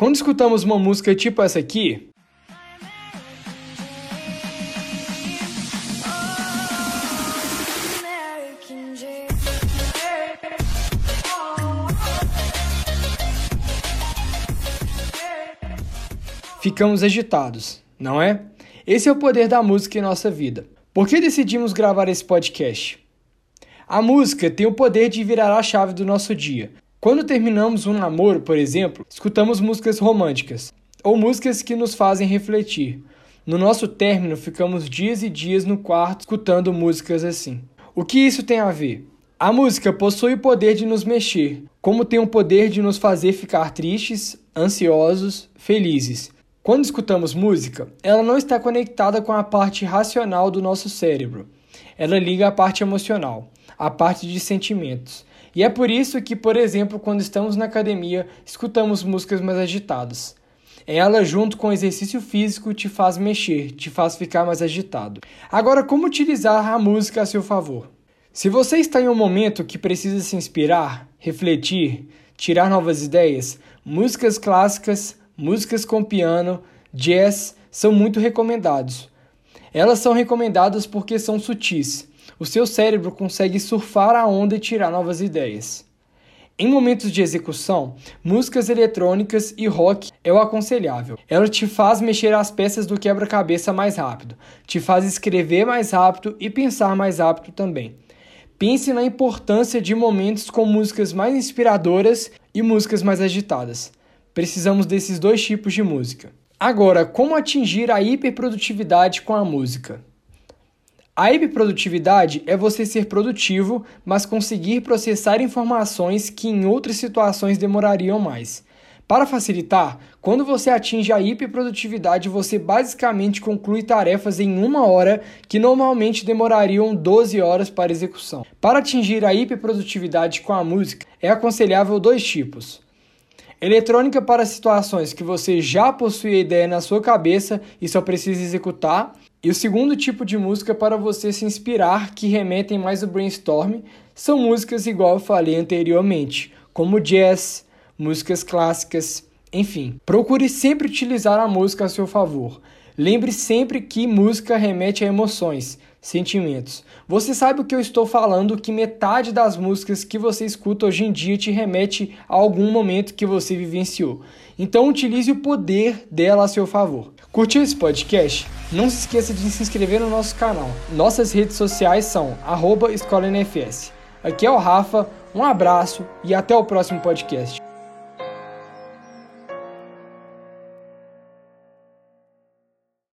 Quando escutamos uma música tipo essa aqui, ficamos agitados, não é? Esse é o poder da música em nossa vida. Por que decidimos gravar esse podcast? A música tem o poder de virar a chave do nosso dia. Quando terminamos um namoro, por exemplo, escutamos músicas românticas ou músicas que nos fazem refletir. No nosso término, ficamos dias e dias no quarto escutando músicas assim. O que isso tem a ver? A música possui o poder de nos mexer, como tem o poder de nos fazer ficar tristes, ansiosos, felizes. Quando escutamos música, ela não está conectada com a parte racional do nosso cérebro. Ela liga à parte emocional, à parte de sentimentos. E é por isso que, por exemplo, quando estamos na academia, escutamos músicas mais agitadas. Ela, junto com o exercício físico, te faz mexer, te faz ficar mais agitado. Agora, como utilizar a música a seu favor? Se você está em um momento que precisa se inspirar, refletir, tirar novas ideias, músicas clássicas músicas com piano, jazz são muito recomendados. Elas são recomendadas porque são sutis. O seu cérebro consegue surfar a onda e tirar novas ideias. Em momentos de execução, músicas eletrônicas e rock é o aconselhável. Ela te faz mexer as peças do quebra-cabeça mais rápido, te faz escrever mais rápido e pensar mais rápido também. Pense na importância de momentos com músicas mais inspiradoras e músicas mais agitadas. Precisamos desses dois tipos de música. Agora, como atingir a hiperprodutividade com a música? A hiperprodutividade é você ser produtivo, mas conseguir processar informações que em outras situações demorariam mais. Para facilitar, quando você atinge a hiperprodutividade, você basicamente conclui tarefas em uma hora que normalmente demorariam 12 horas para execução. Para atingir a hiperprodutividade com a música, é aconselhável dois tipos. Eletrônica para situações que você já possui a ideia na sua cabeça e só precisa executar. E o segundo tipo de música para você se inspirar, que remetem mais ao brainstorm, são músicas igual eu falei anteriormente, como jazz, músicas clássicas, enfim. Procure sempre utilizar a música a seu favor. Lembre sempre que música remete a emoções, sentimentos. Você sabe o que eu estou falando, que metade das músicas que você escuta hoje em dia te remete a algum momento que você vivenciou. Então utilize o poder dela a seu favor. Curtiu esse podcast? Não se esqueça de se inscrever no nosso canal. Nossas redes sociais são arroba Aqui é o Rafa, um abraço e até o próximo podcast.